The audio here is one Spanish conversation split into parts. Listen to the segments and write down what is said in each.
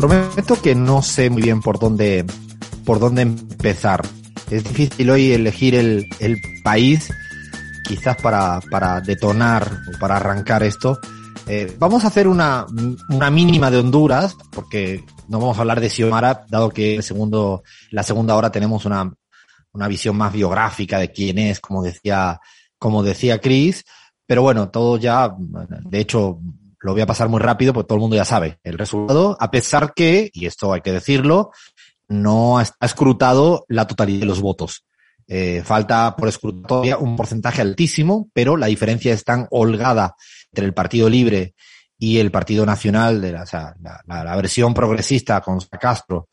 prometo que no sé muy bien por dónde, por dónde empezar. Es difícil hoy elegir el, el país, quizás para, para detonar o para arrancar esto. Eh, vamos a hacer una, una mínima de Honduras, porque no vamos a hablar de Xiomara, dado que el segundo, la segunda hora tenemos una, una visión más biográfica de quién es, como decía, como decía Chris. Pero bueno, todo ya, de hecho, lo voy a pasar muy rápido porque todo el mundo ya sabe el resultado, a pesar que, y esto hay que decirlo, no ha escrutado la totalidad de los votos. Eh, falta por escrutar un porcentaje altísimo, pero la diferencia es tan holgada entre el Partido Libre y el Partido Nacional, de la, la, versión progresista con Castro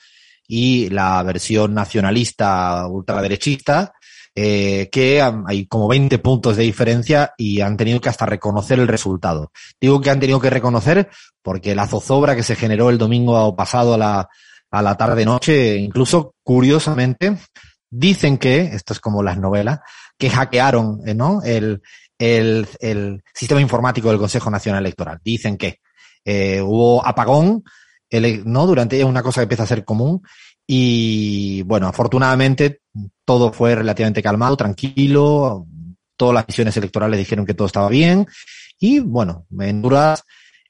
y la versión nacionalista ultraderechista, eh, que hay como 20 puntos de diferencia y han tenido que hasta reconocer el resultado. Digo que han tenido que reconocer porque la zozobra que se generó el domingo pasado a la, a la tarde-noche, incluso curiosamente, dicen que, esto es como las novelas, que hackearon eh, ¿no? el, el, el sistema informático del Consejo Nacional Electoral. Dicen que eh, hubo apagón, el, ¿no? Durante una cosa que empieza a ser común y bueno, afortunadamente todo fue relativamente calmado, tranquilo. Todas las misiones electorales dijeron que todo estaba bien. Y bueno, en Honduras,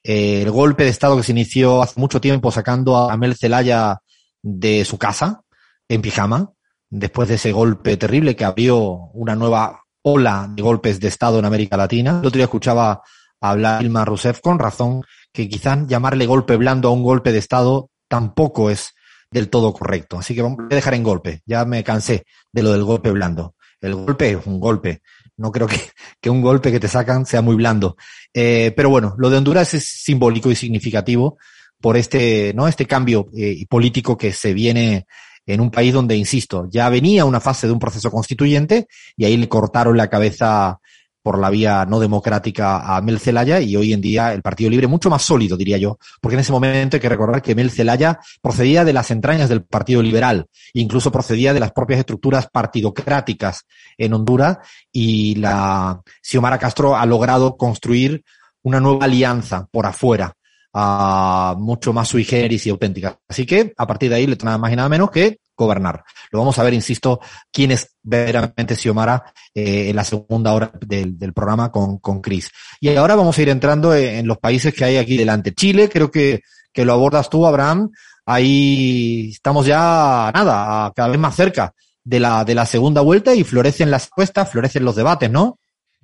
eh, el golpe de Estado que se inició hace mucho tiempo sacando a Mel Zelaya de su casa en pijama, después de ese golpe terrible que abrió una nueva ola de golpes de Estado en América Latina. El otro día escuchaba hablar Ilma Rousseff con razón que quizás llamarle golpe blando a un golpe de Estado tampoco es del todo correcto. Así que vamos a dejar en golpe. Ya me cansé de lo del golpe blando. El golpe es un golpe. No creo que, que un golpe que te sacan sea muy blando. Eh, pero bueno, lo de Honduras es simbólico y significativo por este, ¿no? Este cambio eh, político que se viene en un país donde, insisto, ya venía una fase de un proceso constituyente y ahí le cortaron la cabeza por la vía no democrática a Mel Zelaya y hoy en día el Partido Libre mucho más sólido, diría yo, porque en ese momento hay que recordar que Mel Zelaya procedía de las entrañas del Partido Liberal, incluso procedía de las propias estructuras partidocráticas en Honduras y la Xiomara Castro ha logrado construir una nueva alianza por afuera, uh, mucho más sui generis y auténtica. Así que a partir de ahí le nada más y nada menos que gobernar. Lo vamos a ver, insisto, quién es verdaderamente Xiomara eh, en la segunda hora del, del programa con, con Chris. Y ahora vamos a ir entrando en, en, los países que hay aquí delante. Chile, creo que, que lo abordas tú, Abraham. Ahí estamos ya, nada, cada vez más cerca de la, de la segunda vuelta y florecen las encuestas, florecen los debates, ¿no?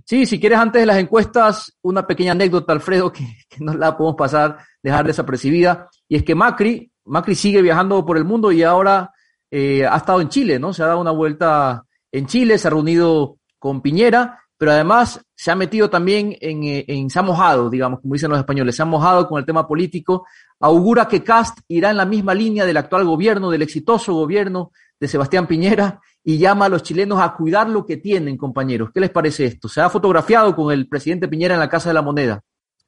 Sí, si quieres antes de las encuestas, una pequeña anécdota, Alfredo, que, que no la podemos pasar, dejar desapercibida, y es que Macri, Macri sigue viajando por el mundo y ahora eh, ha estado en Chile, ¿no? Se ha dado una vuelta en Chile, se ha reunido con Piñera, pero además se ha metido también en, eh, en, se ha mojado, digamos, como dicen los españoles, se ha mojado con el tema político, augura que Cast irá en la misma línea del actual gobierno, del exitoso gobierno de Sebastián Piñera, y llama a los chilenos a cuidar lo que tienen, compañeros. ¿Qué les parece esto? Se ha fotografiado con el presidente Piñera en la Casa de la Moneda.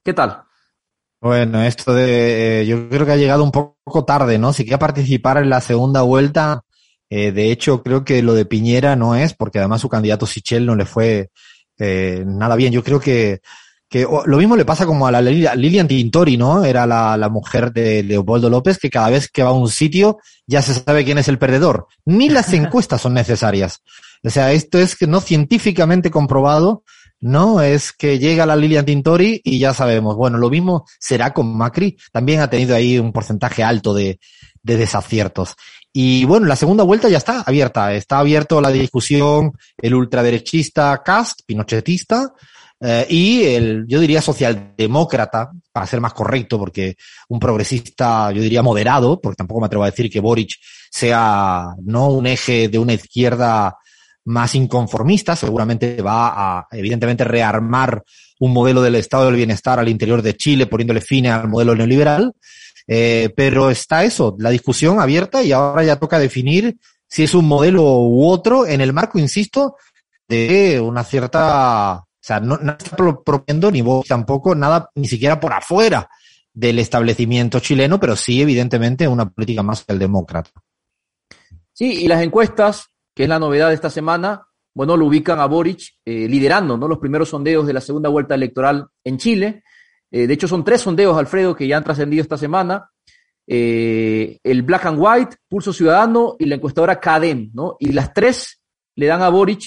¿Qué tal? Bueno, esto de, eh, yo creo que ha llegado un poco tarde, ¿no? Si quiere participar en la segunda vuelta, eh, de hecho, creo que lo de Piñera no es, porque además su candidato Sichel no le fue eh, nada bien. Yo creo que, que lo mismo le pasa como a la Lilian Tintori, ¿no? Era la, la mujer de Leopoldo López, que cada vez que va a un sitio ya se sabe quién es el perdedor. Ni las encuestas son necesarias. O sea, esto es que no científicamente comprobado, ¿no? Es que llega la Lilian Tintori y ya sabemos. Bueno, lo mismo será con Macri. También ha tenido ahí un porcentaje alto de, de desaciertos. Y bueno, la segunda vuelta ya está abierta. Está abierto la discusión el ultraderechista Cast, pinochetista, eh, y el, yo diría socialdemócrata, para ser más correcto, porque un progresista, yo diría moderado, porque tampoco me atrevo a decir que Boric sea no un eje de una izquierda más inconformista, seguramente va a, evidentemente, rearmar un modelo del estado del bienestar al interior de Chile, poniéndole fin al modelo neoliberal. Eh, pero está eso, la discusión abierta y ahora ya toca definir si es un modelo u otro en el marco, insisto, de una cierta, o sea, no, está proponiendo ni vos tampoco nada, ni siquiera por afuera del establecimiento chileno, pero sí, evidentemente, una política más socialdemócrata. Sí, y las encuestas que es la novedad de esta semana, bueno, lo ubican a Boric eh, liderando ¿no? los primeros sondeos de la segunda vuelta electoral en Chile. Eh, de hecho, son tres sondeos, Alfredo, que ya han trascendido esta semana. eh, el Black and White, Pulso Ciudadano y la encuestadora CADEM, ¿no? Y las tres le dan a Boric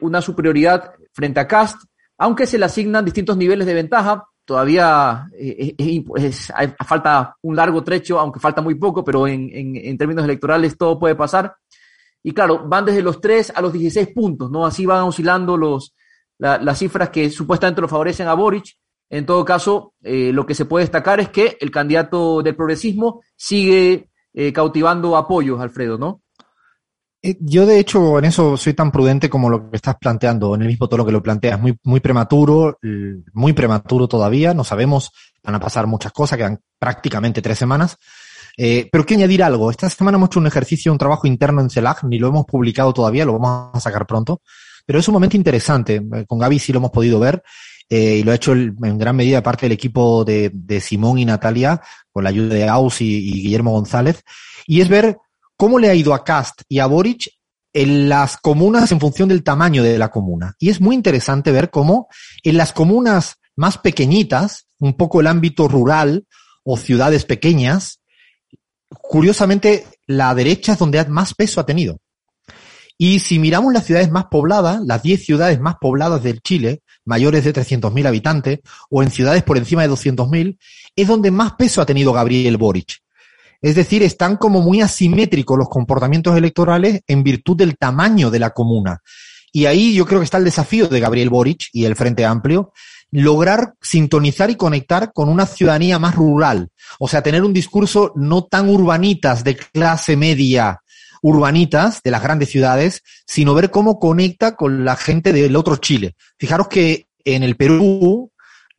una superioridad frente a Cast, aunque se le asignan distintos niveles de ventaja, todavía falta un largo trecho, aunque falta muy poco, pero en, en, términos electorales todo puede pasar. Y claro, van desde los 3 a los 16 puntos, ¿no? Así van oscilando los, las cifras que supuestamente lo favorecen a Boric. En todo caso, eh, lo que se puede destacar es que el candidato del progresismo sigue eh, cautivando apoyos, Alfredo, ¿no? Eh, yo, de hecho, en eso soy tan prudente como lo que estás planteando, en el mismo tono que lo planteas, muy, muy prematuro, muy prematuro todavía, no sabemos, van a pasar muchas cosas, quedan prácticamente tres semanas. Eh, pero quiero añadir algo, esta semana hemos hecho un ejercicio, un trabajo interno en CELAC, ni lo hemos publicado todavía, lo vamos a sacar pronto, pero es un momento interesante, con Gaby sí lo hemos podido ver, eh, y lo ha hecho en gran medida parte del equipo de, de, Simón y Natalia, con la ayuda de Aus y, y, Guillermo González, y es ver cómo le ha ido a Cast y a Boric en las comunas en función del tamaño de la comuna. Y es muy interesante ver cómo en las comunas más pequeñitas, un poco el ámbito rural o ciudades pequeñas, curiosamente la derecha es donde más peso ha tenido. Y si miramos las ciudades más pobladas, las 10 ciudades más pobladas del Chile, mayores de 300.000 habitantes, o en ciudades por encima de 200.000, es donde más peso ha tenido Gabriel Boric. Es decir, están como muy asimétricos los comportamientos electorales en virtud del tamaño de la comuna. Y ahí yo creo que está el desafío de Gabriel Boric y el Frente Amplio, lograr sintonizar y conectar con una ciudadanía más rural. O sea, tener un discurso no tan urbanitas de clase media, urbanitas de las grandes ciudades, sino ver cómo conecta con la gente del otro Chile. Fijaros que en el Perú,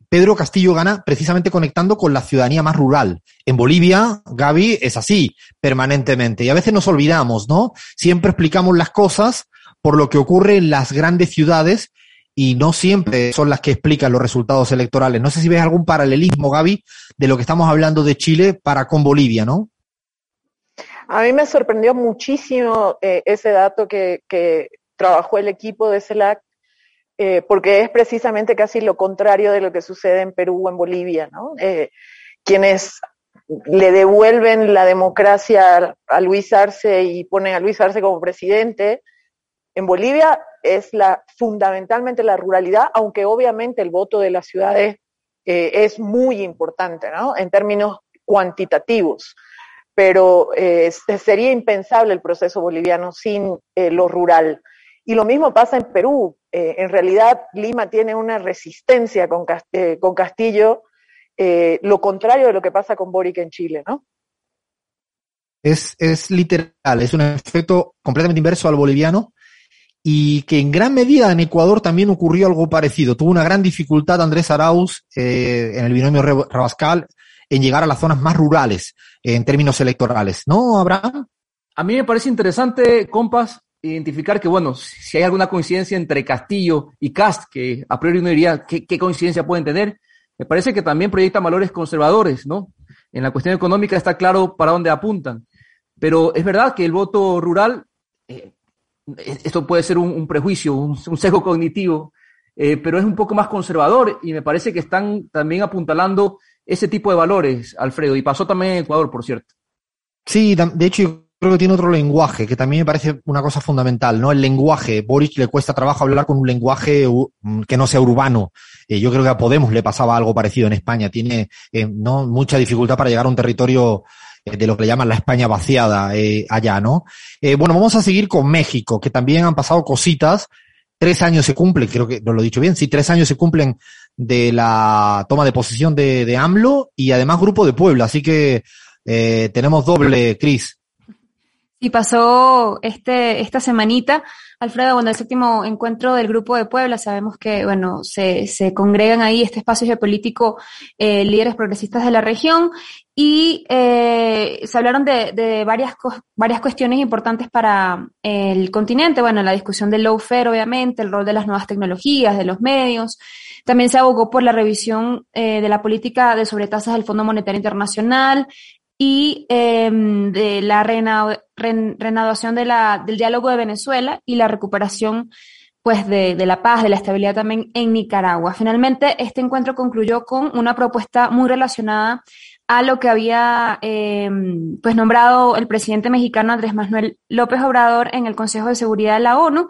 Pedro Castillo gana precisamente conectando con la ciudadanía más rural. En Bolivia, Gaby, es así, permanentemente. Y a veces nos olvidamos, ¿no? Siempre explicamos las cosas por lo que ocurre en las grandes ciudades y no siempre son las que explican los resultados electorales. No sé si ves algún paralelismo, Gaby, de lo que estamos hablando de Chile para con Bolivia, ¿no? A mí me sorprendió muchísimo eh, ese dato que, que, trabajó el equipo de CELAC eh, porque es precisamente casi lo contrario de lo que sucede en Perú o en Bolivia, ¿no? Eh, quienes le devuelven la democracia a Luis Arce y ponen a Luis Arce como presidente, en Bolivia es la, fundamentalmente la ruralidad, aunque obviamente el voto de las ciudades eh, es muy importante, ¿no? En términos cuantitativos. Pero eh, sería impensable el proceso boliviano sin eh, lo rural. Y lo mismo pasa en Perú. En realidad, Lima tiene una resistencia con, con Castillo, lo contrario de lo que pasa con Boric en Chile, ¿no? Es, es literal, es un efecto completamente inverso al boliviano y que en gran medida en Ecuador también ocurrió algo parecido. Tuvo una gran dificultad Andrés Arauz en el binomio Rabascal en llegar a las zonas más rurales en términos electorales, ¿no, Abraham? A mí me parece interesante, compas, identificar que, bueno, si hay alguna coincidencia entre Castillo y Cast, que a priori uno diría qué, qué coincidencia pueden tener, me parece que también proyectan valores conservadores, ¿no? En la cuestión económica está claro para dónde apuntan. Pero es verdad que el voto rural, eh, esto puede ser un, prejuicio, un, sesgo cognitivo, eh, pero es un poco más conservador y me parece que están también apuntalando ese tipo de valores, Alfredo, y pasó también en Ecuador, por cierto. Sí, de hecho, creo que tiene otro lenguaje, que también me parece una cosa fundamental, ¿no? El lenguaje. Boris le cuesta trabajo hablar con un lenguaje mm, que no sea urbano. Eh, yo creo que a Podemos le pasaba algo parecido en España. Tiene, eh, no, mucha dificultad para llegar a un territorio eh, de lo que le llaman la España vaciada eh, allá, ¿no? Eh, bueno, vamos a seguir con México, que también han pasado cositas. Tres años se cumplen, creo que no lo he dicho bien, sí, tres años se cumplen de la toma de posesión de, de AMLO y además Grupo de Puebla. Así que eh, tenemos doble, Cris. Y pasó este, esta semanita, Alfredo, bueno, el séptimo encuentro del Grupo de Puebla, sabemos que, bueno, se, se congregan ahí este espacio geopolítico eh, líderes progresistas de la región y eh, se hablaron de, de varias, varias cuestiones importantes para el continente, bueno, la discusión del lawfare, obviamente, el rol de las nuevas tecnologías, de los medios, también se abogó por la revisión eh, de la política de sobretasas del Fondo Monetario Internacional, y eh, de la renovación de la, del diálogo de Venezuela y la recuperación pues de, de, la paz, de la estabilidad también en Nicaragua. Finalmente, este encuentro concluyó con una propuesta muy relacionada a lo que había eh, pues nombrado el presidente mexicano Andrés Manuel López Obrador en el Consejo de Seguridad de la ONU,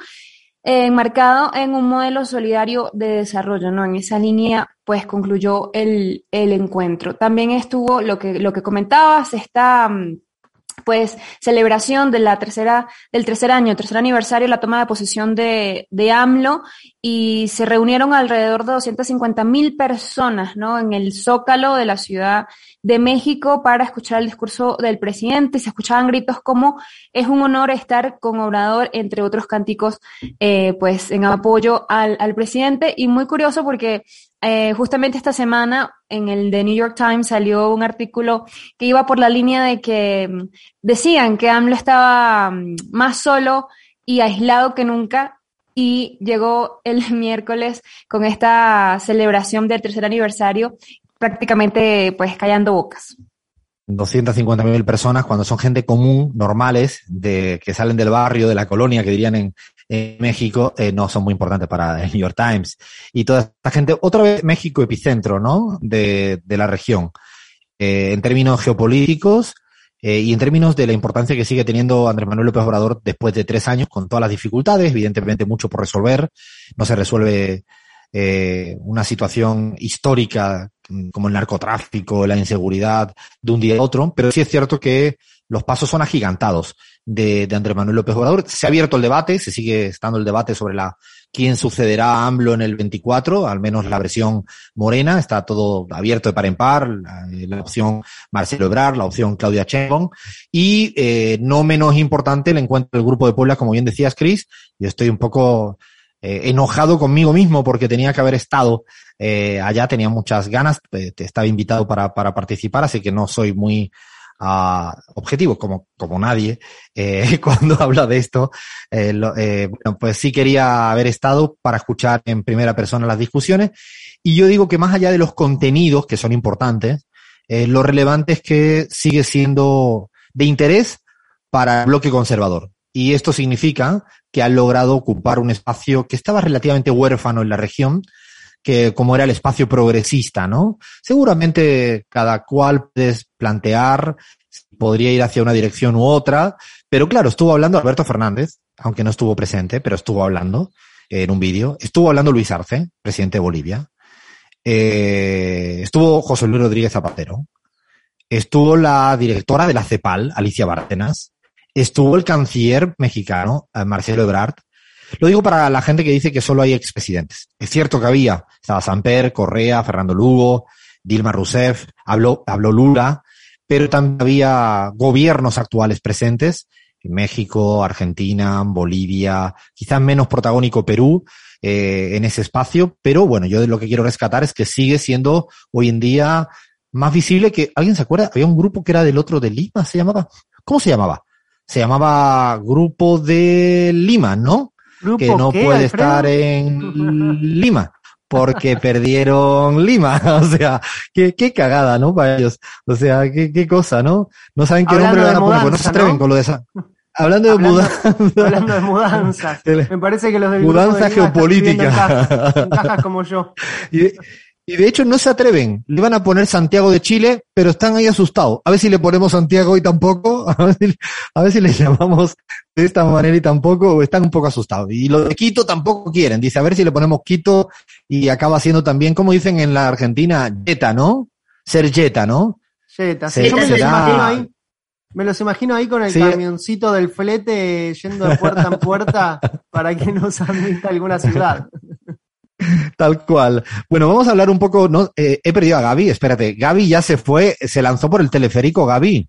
enmarcado en un modelo solidario de desarrollo, ¿no? En esa línea, pues concluyó el, el encuentro. También estuvo lo que, lo que comentabas, esta mm, pues celebración de la tercera, del tercer año, tercer aniversario, la toma de posesión de, de AMLO y se reunieron alrededor de 250 mil personas, ¿no? En el Zócalo de la Ciudad de México para escuchar el discurso del presidente. Se escuchaban gritos como es un honor estar con Obrador, entre otros cánticos, eh, pues en apoyo al, al presidente. Y muy curioso porque eh, justamente esta semana en el The New York Times salió un artículo que iba por la línea de que mm, decían que AMLO estaba mm, más solo y aislado que nunca y llegó el miércoles con esta celebración del tercer aniversario prácticamente pues callando bocas. 250.000 personas cuando son gente común, normales, de, que salen del barrio, de la colonia, que dirían en, en México, eh, no son muy importantes para el New York Times. Y toda esta gente, otra vez México epicentro, ¿no? De, de la región. Eh, en términos geopolíticos eh, y en términos de la importancia que sigue teniendo Andrés Manuel López Obrador después de tres años, con todas las dificultades, evidentemente mucho por resolver. No se resuelve eh, una situación histórica como el narcotráfico, la inseguridad de un día a otro, pero sí es cierto que los pasos son agigantados de, de Andrés Manuel López Obrador. Se ha abierto el debate, se sigue estando el debate sobre la quién sucederá a AMLO en el 24, al menos la versión morena, está todo abierto de par en par, la, opción Marcelo Ebrard, la opción Claudia Sheinbaum, y eh, no menos importante el encuentro del Grupo de Puebla, como bien decías, Chris, yo estoy un poco eh, enojado conmigo mismo porque tenía que haber estado eh, allá, tenía muchas ganas, eh, estaba invitado para, para participar, así que no soy muy uh, objetivo, como, como nadie, eh, cuando habla de esto. Eh, bueno, pues sí quería haber estado para escuchar en primera persona las discusiones. Y yo digo que más allá de los contenidos, que son importantes, lo relevante es que sigue siendo de interés para el bloque conservador. Y esto significa que han logrado ocupar un espacio que estaba relativamente huérfano en la región, que como era el espacio progresista, ¿no? Seguramente cada cual puedes plantear, podría ir hacia una dirección u otra, pero claro, estuvo hablando Alberto Fernández, aunque no estuvo presente, pero estuvo hablando en un vídeo. Estuvo hablando Luis Arce, presidente de Bolivia. Eh, estuvo José Luis Rodríguez Zapatero. Estuvo la directora de la CEPAL, Alicia Bárcenas. Estuvo el canciller mexicano, Marcelo Ebrard. Lo digo para la gente que dice que solo hay expresidentes. Es cierto que había, estaba Samper, Correa, Fernando Lugo, Dilma Rousseff, habló, habló Lula, pero también había gobiernos actuales presentes, en México, Argentina, Bolivia, quizás menos protagónico Perú, eh, en ese espacio, pero bueno, yo lo que quiero rescatar es que sigue siendo hoy en día más visible que, ¿alguien se acuerda? Había un grupo que era del otro de Lima, se llamaba, ¿cómo se llamaba? Se llamaba Grupo de Lima, ¿no? ¿Grupo que no qué, puede Alfredo? estar en Lima porque perdieron Lima. O sea, qué, qué cagada, ¿no? Para ellos. O sea, qué, qué cosa, ¿no? No saben qué Hablando nombre le van a poner, porque no se atreven ¿no? con lo de esa. Hablando de Hablando- mudanza. Hablando de mudanzas. Me parece que los del Mudanza grupo de Lima geopolítica. en cajas, en cajas como yo. Y y de hecho no se atreven. Le van a poner Santiago de Chile, pero están ahí asustados. A ver si le ponemos Santiago y tampoco. A ver si, a ver si le llamamos de esta manera y tampoco. Están un poco asustados. Y lo de Quito tampoco quieren. Dice, a ver si le ponemos Quito y acaba siendo también, como dicen en la Argentina, Jetta, ¿no? Ser Jetta, ¿no? Jetta, Se- sí, yo me los imagino ahí. Me los imagino ahí con el Sí. camioncito del flete yendo de puerta en puerta para que nos admita alguna ciudad. Tal cual. Bueno, vamos a hablar un poco, no, eh, he perdido a Gaby, espérate, Gaby ya se fue, se lanzó por el teleférico, Gaby.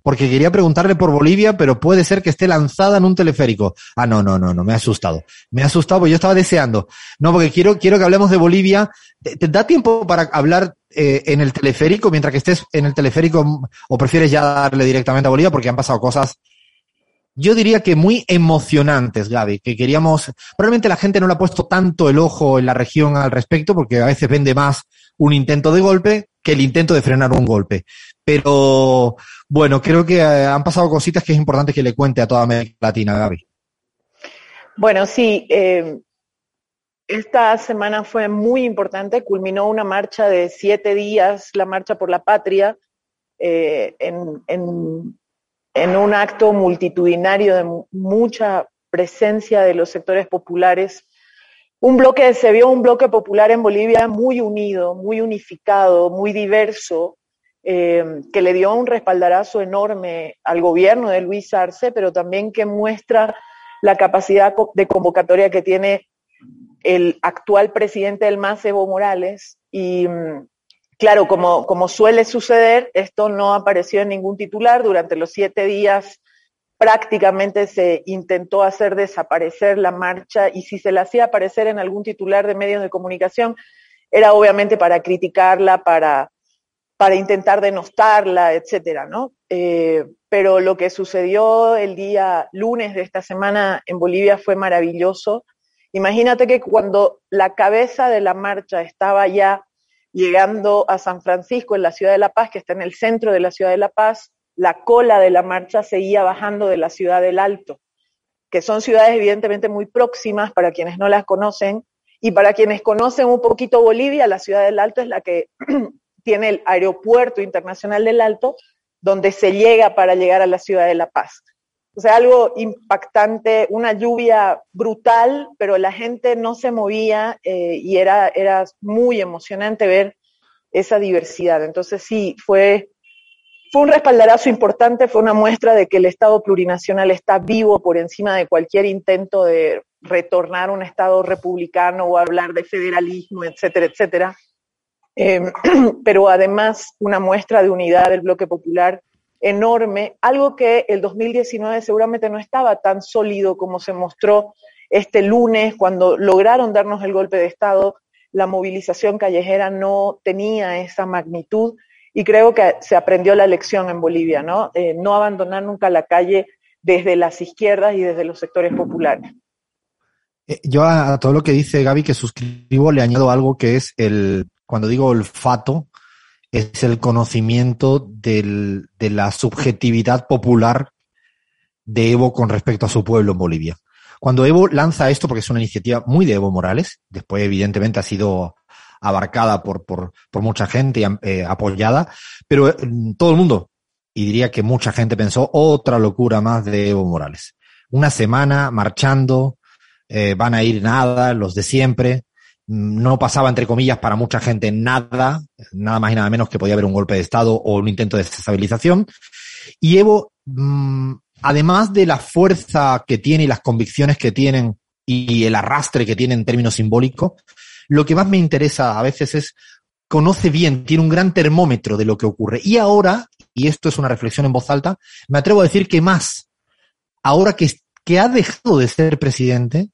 Porque quería preguntarle por Bolivia, pero puede ser que esté lanzada en un teleférico. Ah, no, no, no, no, me ha asustado. Me ha asustado porque yo estaba deseando. No, porque quiero, quiero que hablemos de Bolivia. ¿Te, da tiempo para hablar eh, en el teleférico mientras que estés en el teleférico o prefieres ya darle directamente a Bolivia porque han pasado cosas yo diría que muy emocionantes, Gaby, que queríamos, probablemente la gente no le ha puesto tanto el ojo en la región al respecto, porque a veces vende más un intento de golpe que el intento de frenar un golpe. Pero bueno, creo que eh, han pasado cositas que es importante que le cuente a toda América Latina, Gaby. Bueno, sí, eh, esta semana fue muy importante, culminó una marcha de siete días, la Marcha por la Patria, eh, en, en, en un acto multitudinario de mucha presencia de los sectores populares. Un bloque, se vio un bloque popular en Bolivia muy unido, muy unificado, muy diverso, eh, que le dio un respaldarazo enorme al gobierno de Luis Arce, pero también que muestra la capacidad de convocatoria que tiene el actual presidente del MAS, Evo Morales. Y mm, claro, como, suele suceder, esto no apareció en ningún titular durante los siete días prácticamente se intentó hacer desaparecer la marcha y si se la hacía aparecer en algún titular de medios de comunicación, era obviamente para criticarla, para, para intentar denostarla, etcétera, ¿no? Eh, pero lo que sucedió el día lunes de esta semana en Bolivia fue maravilloso. Imagínate que cuando la cabeza de la marcha estaba ya llegando a San Francisco, en la ciudad de La Paz, que está en el centro de la ciudad de La Paz, la cola de la marcha seguía bajando de la ciudad del Alto, que son ciudades evidentemente muy próximas para quienes no las conocen. Y para quienes conocen un poquito Bolivia, la ciudad del Alto es la que tiene el aeropuerto internacional del Alto, donde se llega para llegar a la ciudad de La Paz. O sea, algo impactante, una lluvia brutal, pero la gente no se movía eh, y era, era muy emocionante ver esa diversidad. Entonces sí, fue fue un respaldarazo importante, fue una muestra de que el Estado plurinacional está vivo por encima de cualquier intento de retornar a un Estado republicano o hablar de federalismo, etcétera, etcétera. Eh, pero además una muestra de unidad del bloque popular enorme, algo que el 2019 seguramente no estaba tan sólido como se mostró este lunes cuando lograron darnos el golpe de Estado. La movilización callejera no tenía esa magnitud y creo que se aprendió la lección en Bolivia, ¿no? Eh, no abandonar nunca la calle desde las izquierdas y desde los sectores populares. Eh, yo a, todo lo que dice Gaby que suscribo le añado algo que es el, cuando digo olfato, es el conocimiento del, de la subjetividad popular de Evo con respecto a su pueblo en Bolivia. Cuando Evo lanza esto, porque es una iniciativa muy de Evo Morales, después evidentemente ha sido abarcada por, por, por mucha gente y eh, apoyada, pero mm, todo el mundo, y diría que mucha gente pensó otra locura más de Evo Morales. Una semana marchando, eh, van a ir nada, los de siempre, no pasaba, entre comillas, para mucha gente nada, nada más y nada menos que podía haber un golpe de Estado o un intento de desestabilización. Y Evo, mm, además de la fuerza que tiene y las convicciones que tienen y el arrastre que tiene en términos simbólicos, lo que más me interesa a veces es, conoce bien, tiene un gran termómetro de lo que ocurre. Y ahora, y esto es una reflexión en voz alta, me atrevo a decir que más, ahora que, que ha dejado de ser presidente,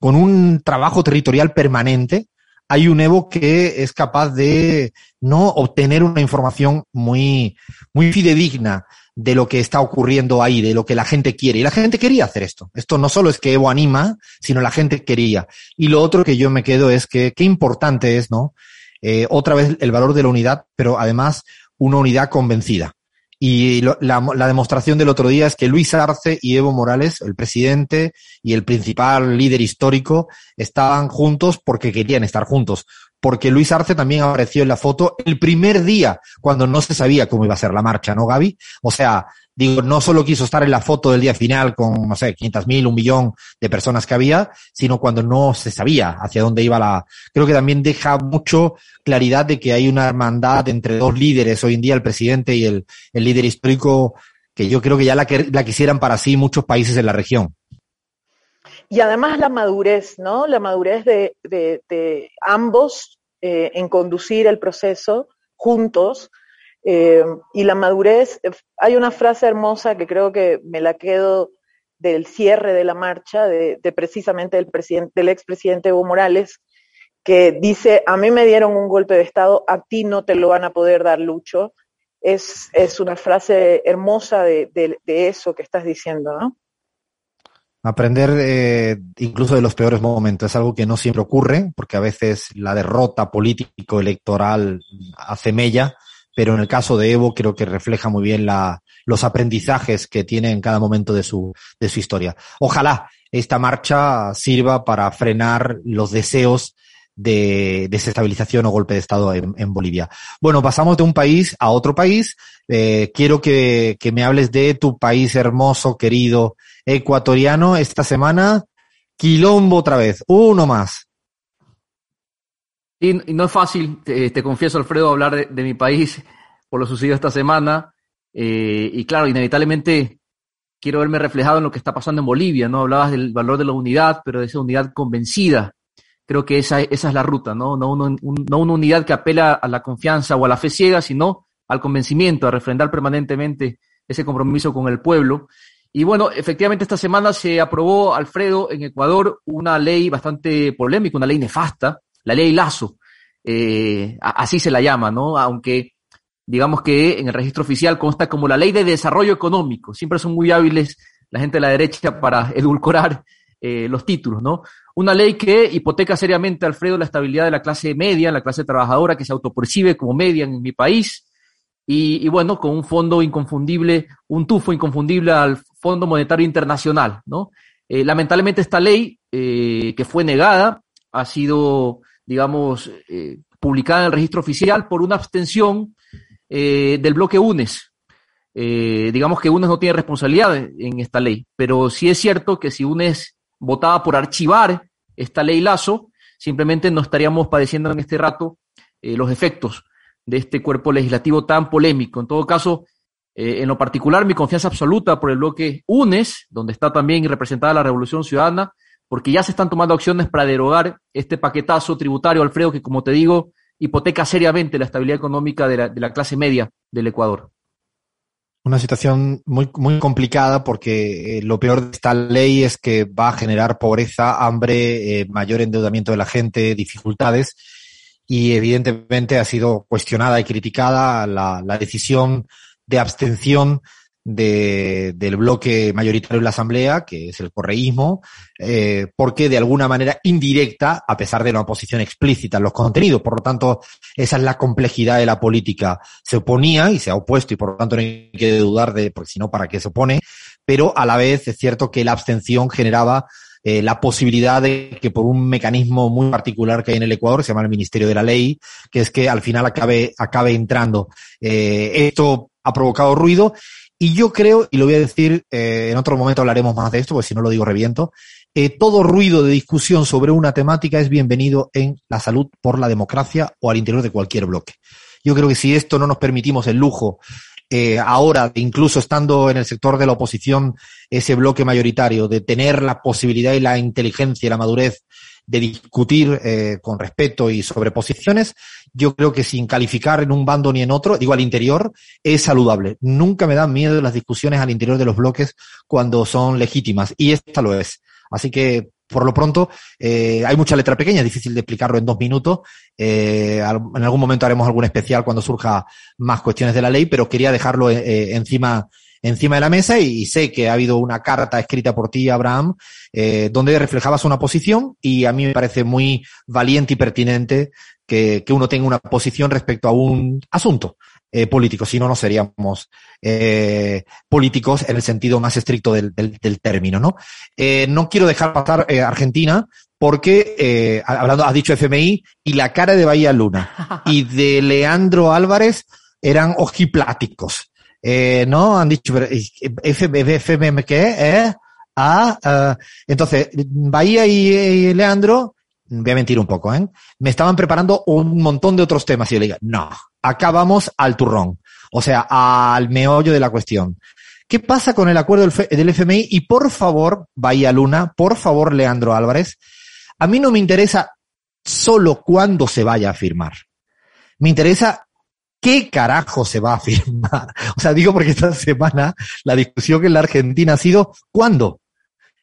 con un trabajo territorial permanente, hay un Evo que es capaz de no obtener una información muy, muy fidedigna de lo que está ocurriendo ahí, de lo que la gente quiere. Y la gente quería hacer esto. Esto no solo es que Evo anima, sino la gente quería. Y lo otro que yo me quedo es que qué importante es, ¿no? Eh, otra vez el valor de la unidad, pero además una unidad convencida. Y la, la, demostración del otro día es que Luis Arce y Evo Morales, el presidente y el principal líder histórico, estaban juntos porque querían estar juntos porque Luis Arce también apareció en la foto el primer día, cuando no se sabía cómo iba a ser la marcha, ¿no, Gaby? O sea, digo, no solo quiso estar en la foto del día final con, no sé, 500 mil, un millón de personas que había, sino cuando no se sabía hacia dónde iba la... Creo que también deja mucho claridad de que hay una hermandad entre dos líderes hoy en día, el presidente y el, el líder histórico, que yo creo que ya la, la quisieran para sí muchos países en la región. Y además la madurez, ¿no? La madurez de, de, ambos eh, en conducir el proceso juntos. Eh, y la madurez, hay una frase hermosa que creo que me la quedo del cierre de la marcha, de, precisamente del, presidente, del expresidente Evo Morales, que dice, a mí me dieron un golpe de Estado, a ti no te lo van a poder dar, Lucho. Es, es una frase hermosa de, de eso que estás diciendo, ¿no? Aprender eh, incluso de los peores momentos es algo que no siempre ocurre, porque a veces la derrota político-electoral hace mella, pero en el caso de Evo creo que refleja muy bien los aprendizajes que tiene en cada momento de su, de su historia. Ojalá esta marcha sirva para frenar los deseos de desestabilización o golpe de Estado en, en Bolivia. Bueno, pasamos de un país a otro país. Eh, quiero que, que me hables de tu país hermoso, querido, ecuatoriano. Esta semana, quilombo otra vez, uno más. Y, no es fácil, te, confieso, Alfredo, hablar de, mi país por lo sucedido esta semana. Eh, y claro, inevitablemente quiero verme reflejado en lo que está pasando en Bolivia, ¿no? Hablabas del valor de la unidad, pero de esa unidad convencida. Creo que esa, es la ruta, ¿no? No, no una unidad que apela a la confianza o a la fe ciega, sino al convencimiento, a refrendar permanentemente ese compromiso con el pueblo. Y bueno, efectivamente esta semana se aprobó, Alfredo, en Ecuador, una ley bastante polémica, una ley nefasta, la ley Lazo. Eh, así se la llama, ¿no? Aunque digamos que en el registro oficial consta como la ley de desarrollo económico. Siempre son muy hábiles la gente de la derecha para edulcorar eh, los títulos, ¿no? Una ley que hipoteca seriamente, Alfredo, la estabilidad de la clase media, la clase trabajadora que se autopercibe como media en mi país. Y, bueno, con un fondo inconfundible, un tufo inconfundible al Fondo Monetario Internacional, ¿no? Eh, lamentablemente esta ley, eh, que fue negada, ha sido, digamos, eh, publicada en el registro oficial por una abstención eh, del bloque UNES. Eh, digamos que UNES no tiene responsabilidad en esta ley, pero sí es cierto que si UNES votaba por archivar esta ley Lazo, simplemente no estaríamos padeciendo en este rato los efectos de este cuerpo legislativo tan polémico. En todo caso, en lo particular, mi confianza absoluta por el bloque UNES, donde está también representada la Revolución Ciudadana, porque ya se están tomando acciones para derogar este paquetazo tributario, Alfredo, que como te digo, hipoteca seriamente la estabilidad económica de la, clase media del Ecuador. Una situación muy, muy complicada porque eh, lo peor de esta ley es que va a generar pobreza, hambre, eh, mayor endeudamiento de la gente, dificultades y evidentemente ha sido cuestionada y criticada la decisión de abstención de, del bloque mayoritario en la Asamblea, que es el correísmo, eh, porque de alguna manera indirecta, a pesar de una oposición explícita en los contenidos, por lo tanto, esa es la complejidad de la política. Se oponía y se ha opuesto y por lo tanto no hay que dudar de, porque si no, ¿para qué se opone? Pero a la vez es cierto que la abstención generaba eh, la posibilidad de que por un mecanismo muy particular que hay en el Ecuador, se llama el Ministerio de la Ley, que es que al final acabe, acabe entrando. Eh, esto ha provocado ruido y yo creo, y lo voy a decir, eh, en otro momento hablaremos más de esto, porque si no lo digo reviento, eh, todo ruido de discusión sobre una temática es bienvenido en la salud por la democracia o al interior de cualquier bloque. Yo creo que si esto no nos permitimos el lujo, eh, ahora, incluso estando en el sector de la oposición, ese bloque mayoritario, de tener la posibilidad y la inteligencia y la madurez de discutir eh, con respeto y sobre posiciones, yo creo que sin calificar en un bando ni en otro, digo al interior, es saludable. Nunca me dan miedo las discusiones al interior de los bloques cuando son legítimas, y esta lo es. Así que, por lo pronto, eh, hay mucha letra pequeña, difícil de explicarlo en dos minutos. Eh, en algún momento haremos algún especial cuando surja más cuestiones de la ley, pero quería dejarlo eh, encima encima de la mesa y, sé que ha habido una carta escrita por ti, Abraham, eh, donde reflejabas una posición y a mí me parece muy valiente y pertinente que, que uno tenga una posición respecto a un asunto eh, político, si no, no seríamos eh, políticos en el sentido más estricto del, del, del término, ¿no? Eh, no quiero dejar pasar eh, Argentina porque, eh, hablando, has dicho FMI, y la cara de Bahía Luna y de Leandro Álvarez eran ojipláticos. Eh, no, han dicho, FMM, ¿qué? ¿Eh? Ah, uh, entonces, Bahía y, y, Leandro, voy a mentir un poco, ¿eh? Me estaban preparando un montón de otros temas y yo le digo, no, acá vamos al turrón, o sea, al meollo de la cuestión. ¿Qué pasa con el acuerdo del, FMI? Y por favor, Bahía Luna, por favor, Leandro Álvarez, a mí no me interesa solo cuándo se vaya a firmar. Me interesa ¿qué carajo se va a firmar? O sea, digo porque esta semana la discusión en la Argentina ha sido ¿cuándo?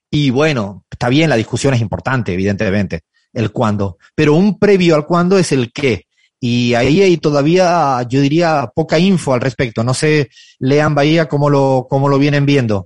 Y bueno, está bien, la discusión es importante, evidentemente, el cuándo, pero un previo al cuándo es el qué. Y ahí hay todavía, yo diría, poca info al respecto. No sé, Lean Bahía, cómo lo, cómo lo vienen viendo.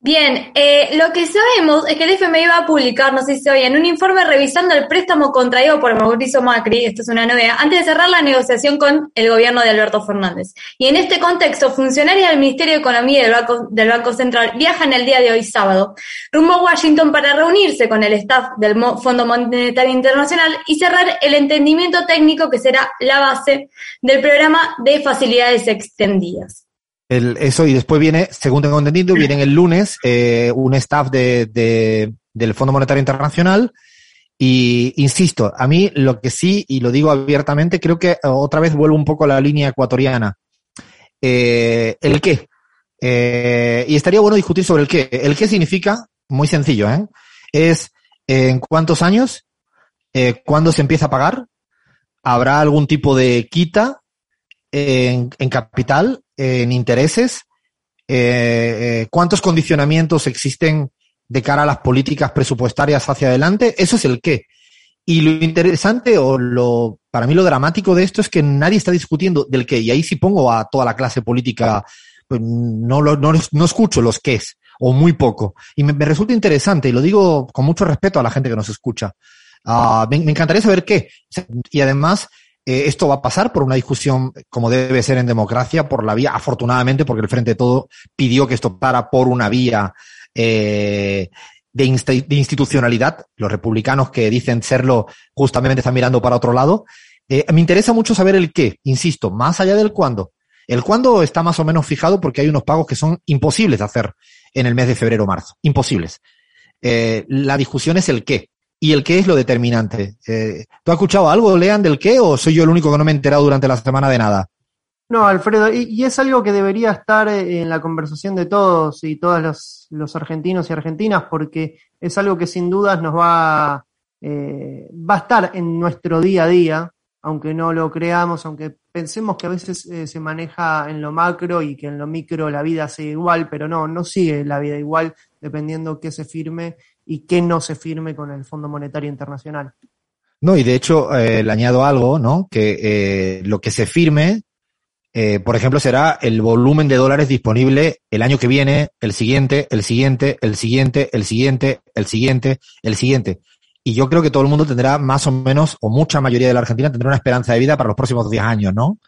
Bien, eh, lo que sabemos es que el FMI va a publicar, no sé si oye, en un informe revisando el préstamo contraído por Mauricio Macri, esto es una novedad, antes de cerrar la negociación con el gobierno de Alberto Fernández. Y en este contexto, funcionarios del Ministerio de Economía y del Banco, del Banco Central viajan el día de hoy sábado rumbo a Washington para reunirse con el staff del Fondo Monetario Internacional y cerrar el entendimiento técnico que será la base del programa de facilidades extendidas. El, eso y después viene, según tengo entendido, viene el lunes eh, un staff de, de, del Fondo Monetario Internacional y insisto, a mí lo que sí, y lo digo abiertamente, creo que otra vez vuelvo un poco a la línea ecuatoriana. Eh, ¿El qué? Eh, y estaría bueno discutir sobre el qué. El qué significa, muy sencillo, ¿eh? Es en cuántos años, eh, cuándo se empieza a pagar, habrá algún tipo de quita en, en capital, en intereses, eh, eh, cuántos condicionamientos existen de cara a las políticas presupuestarias hacia adelante, eso es el qué. Y lo interesante o lo, para mí lo dramático de esto es que nadie está discutiendo del qué. Y ahí sí pongo a toda la clase política, pues no, no, no escucho los qués, o muy poco. Y me, resulta interesante, y lo digo con mucho respeto a la gente que nos escucha. Uh, me, encantaría saber qué. Y además, eh, esto va a pasar por una discusión como debe ser en democracia, por la vía, afortunadamente, porque el Frente Todo pidió que esto para por una vía eh, de, institucionalidad. Los republicanos que dicen serlo justamente están mirando para otro lado. Eh, me interesa mucho saber el qué, insisto, más allá del cuándo. El cuándo está más o menos fijado porque hay unos pagos que son imposibles de hacer en el mes de febrero o marzo. Imposibles. Eh, la discusión es el qué y el qué es lo determinante. Eh, ¿Tú has escuchado algo, Lean, del qué o soy yo el único que no me he enterado durante la semana de nada? No, Alfredo, y, y es algo que debería estar en la conversación de todos y todos los, los argentinos y argentinas, porque es algo que sin dudas nos va, eh, va a estar en nuestro día a día, aunque no lo creamos, aunque pensemos que a veces eh, se maneja en lo macro y que en lo micro la vida sigue igual, pero no, no sigue la vida igual dependiendo qué se firme y qué no se firme con el Fondo Monetario Internacional. No, y de hecho eh, le añado algo, ¿no? Que eh, lo que se firme, eh, por ejemplo, será el volumen de dólares disponible el año que viene, el siguiente, el siguiente, el siguiente, el siguiente, el siguiente, el siguiente. Y yo creo que todo el mundo tendrá más o menos, o mucha mayoría de la Argentina tendrá una esperanza de vida para los próximos 10 años, ¿no?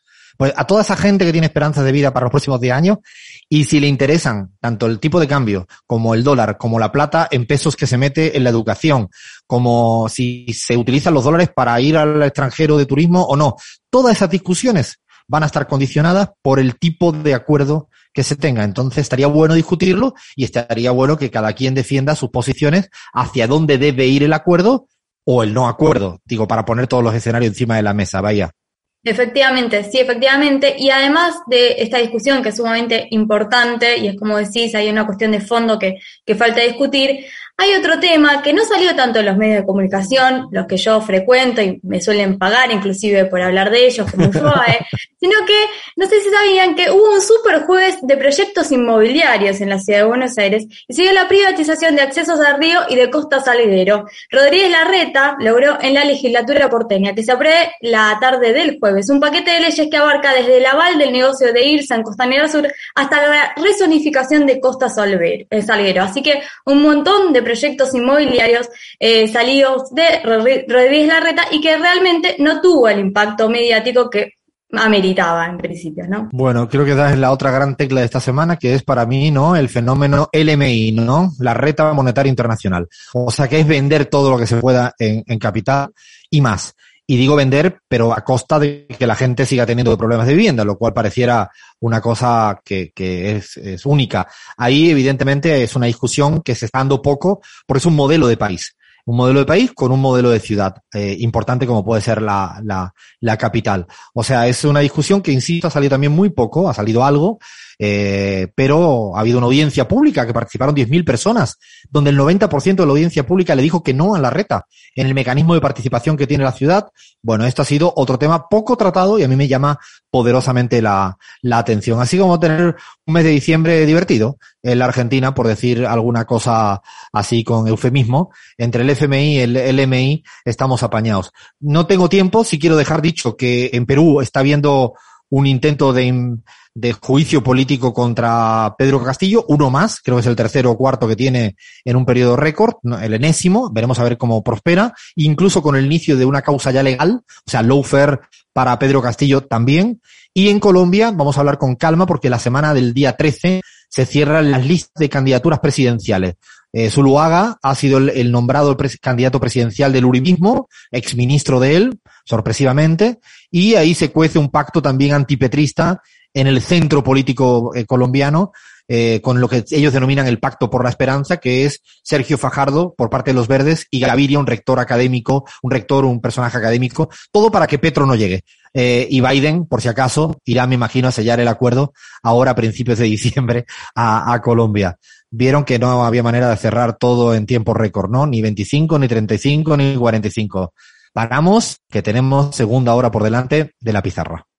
Pues a toda esa gente que tiene esperanzas de vida para los próximos 10 años, y si le interesan tanto el tipo de cambio como el dólar, como la plata en pesos que se mete en la educación, como si se utilizan los dólares para ir al extranjero de turismo o no, todas esas discusiones van a estar condicionadas por el tipo de acuerdo que se tenga. Entonces estaría bueno discutirlo y estaría bueno que cada quien defienda sus posiciones hacia dónde debe ir el acuerdo o el no acuerdo, digo, para poner todos los escenarios encima de la mesa, vaya. Efectivamente, sí, efectivamente. Y además de esta discusión que es sumamente importante, y es como decís, hay una cuestión de fondo que, que falta discutir, hay otro tema que no salió tanto en los medios de comunicación, los que yo frecuento y me suelen pagar inclusive por hablar de ellos, como FOAE, sino que no sé si sabían que hubo un super jueves de proyectos inmobiliarios en la ciudad de Buenos Aires y siguió la privatización de accesos al río y de Costa Salidero. Rodríguez Larreta logró en la legislatura porteña que se apruebe la tarde del jueves un paquete de leyes que abarca desde el aval del negocio de Irsa en Costanera Sur hasta la resonificación de Costa Salguero. Así que un montón de proyectos inmobiliarios eh, salidos de Rodríguez Larreta y que realmente no tuvo el impacto mediático que ameritaba en principio, ¿no? Bueno, creo que esa es la otra gran tecla de esta semana, que es para mí, ¿no? El fenómeno LMI, ¿no? La reta monetaria internacional. O sea, que es vender todo lo que se pueda en, en capital y más. Y digo vender, pero a costa de que la gente siga teniendo problemas de vivienda, lo cual pareciera una cosa que, que es, es, única. Ahí, evidentemente, es una discusión que se está dando poco, porque es un modelo de país. Un modelo de país con un modelo de ciudad eh, importante como puede ser la, la, la capital. O sea, es una discusión que, insisto, ha salido también muy poco, ha salido algo, eh, pero ha habido una audiencia pública que participaron 10.000 personas, donde el 90% de la audiencia pública le dijo que no a la reta en el mecanismo de participación que tiene la ciudad. Bueno, esto ha sido otro tema poco tratado y a mí me llama poderosamente la, la atención. Así como tener un mes de diciembre divertido en la Argentina, por decir alguna cosa así con eufemismo, entre el FMI y el LMI estamos apañados. No tengo tiempo, si quiero dejar dicho que en Perú está habiendo un intento de, de juicio político contra Pedro Castillo, uno más, creo que es el tercero o cuarto que tiene en un periodo récord, el enésimo, veremos a ver cómo prospera, incluso con el inicio de una causa ya legal, o sea, lawfare para Pedro Castillo también. Y en Colombia, vamos a hablar con calma porque la semana del día 13 se cierran las listas de candidaturas presidenciales. Eh, Zuluaga ha sido el, nombrado candidato presidencial del uribismo, exministro de él, sorpresivamente, y ahí se cuece un pacto también antipetrista en el centro político eh, colombiano, eh, con lo que ellos denominan el Pacto por la Esperanza, que es Sergio Fajardo por parte de los Verdes y Gaviria, un rector académico, un rector, un personaje académico, todo para que Petro no llegue. Eh, y Biden, por si acaso, irá, me imagino, a sellar el acuerdo ahora a principios de diciembre a, a Colombia. Vieron que no había manera de cerrar todo en tiempo récord, ¿no? Ni 25, ni 35, ni 45. Paramos, que tenemos segunda hora por delante de la pizarra.